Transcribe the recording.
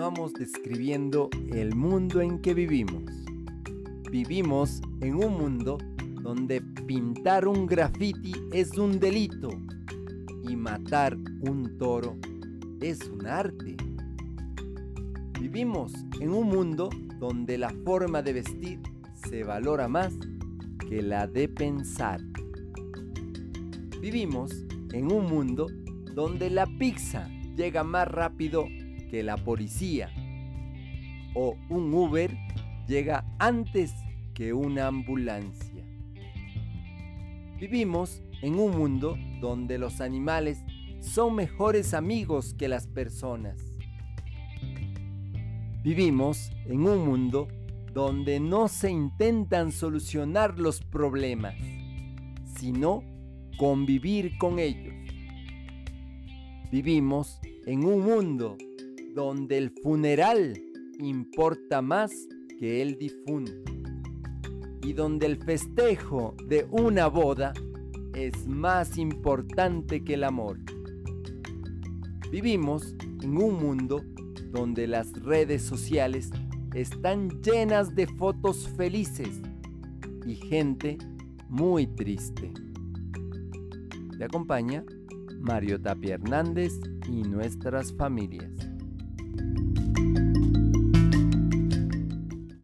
continuamos describiendo el mundo en que vivimos. Vivimos en un mundo donde pintar un graffiti es un delito y matar un toro es un arte. Vivimos en un mundo donde la forma de vestir se valora más que la de pensar. Vivimos en un mundo donde la pizza llega más rápido que la policía o un Uber llega antes que una ambulancia. Vivimos en un mundo donde los animales son mejores amigos que las personas. Vivimos en un mundo donde no se intentan solucionar los problemas, sino convivir con ellos. Vivimos en un mundo donde el funeral importa más que el difunto y donde el festejo de una boda es más importante que el amor. Vivimos en un mundo donde las redes sociales están llenas de fotos felices y gente muy triste. Te acompaña Mario Tapia Hernández y nuestras familias.